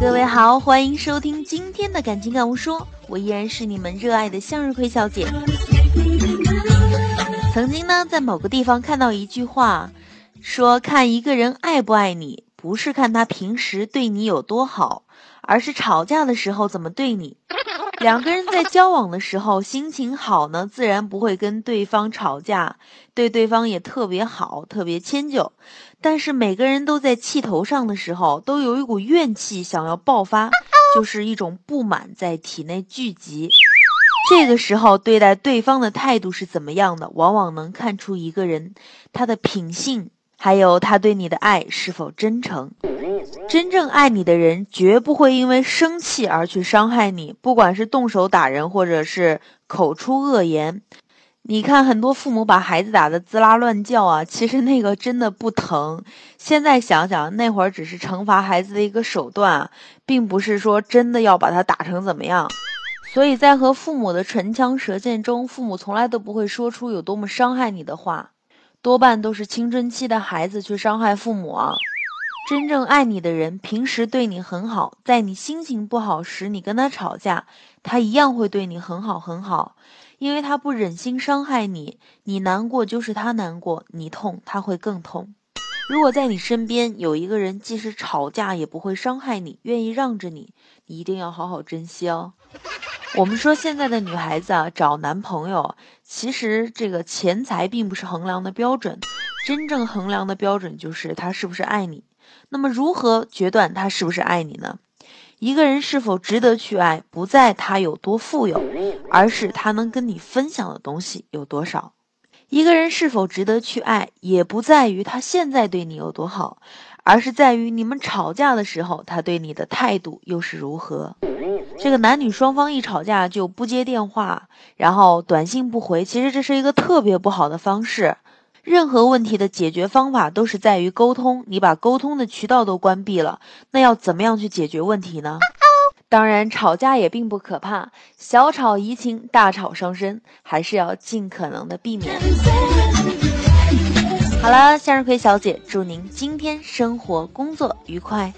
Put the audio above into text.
各位好，欢迎收听今天的感情感悟说，我依然是你们热爱的向日葵小姐。曾经呢，在某个地方看到一句话，说看一个人爱不爱你，不是看他平时对你有多好，而是吵架的时候怎么对你。两个人在交往的时候，心情好呢，自然不会跟对方吵架，对对方也特别好，特别迁就。但是每个人都在气头上的时候，都有一股怨气想要爆发，就是一种不满在体内聚集。这个时候对待对方的态度是怎么样的，往往能看出一个人他的品性，还有他对你的爱是否真诚。真正爱你的人，绝不会因为生气而去伤害你，不管是动手打人，或者是口出恶言。你看，很多父母把孩子打得滋啦乱叫啊，其实那个真的不疼。现在想想，那会儿只是惩罚孩子的一个手段，并不是说真的要把他打成怎么样。所以在和父母的唇枪舌剑中，父母从来都不会说出有多么伤害你的话，多半都是青春期的孩子去伤害父母啊。真正爱你的人，平时对你很好，在你心情不好时，你跟他吵架，他一样会对你很好很好，因为他不忍心伤害你。你难过就是他难过，你痛他会更痛。如果在你身边有一个人，即使吵架也不会伤害你，愿意让着你，你一定要好好珍惜哦。我们说现在的女孩子啊，找男朋友，其实这个钱财并不是衡量的标准，真正衡量的标准就是他是不是爱你。那么，如何决断他是不是爱你呢？一个人是否值得去爱，不在他有多富有，而是他能跟你分享的东西有多少。一个人是否值得去爱，也不在于他现在对你有多好，而是在于你们吵架的时候，他对你的态度又是如何。这个男女双方一吵架就不接电话，然后短信不回，其实这是一个特别不好的方式。任何问题的解决方法都是在于沟通，你把沟通的渠道都关闭了，那要怎么样去解决问题呢？当然，吵架也并不可怕，小吵怡情，大吵伤身，还是要尽可能的避免。好了，向日葵小姐，祝您今天生活工作愉快。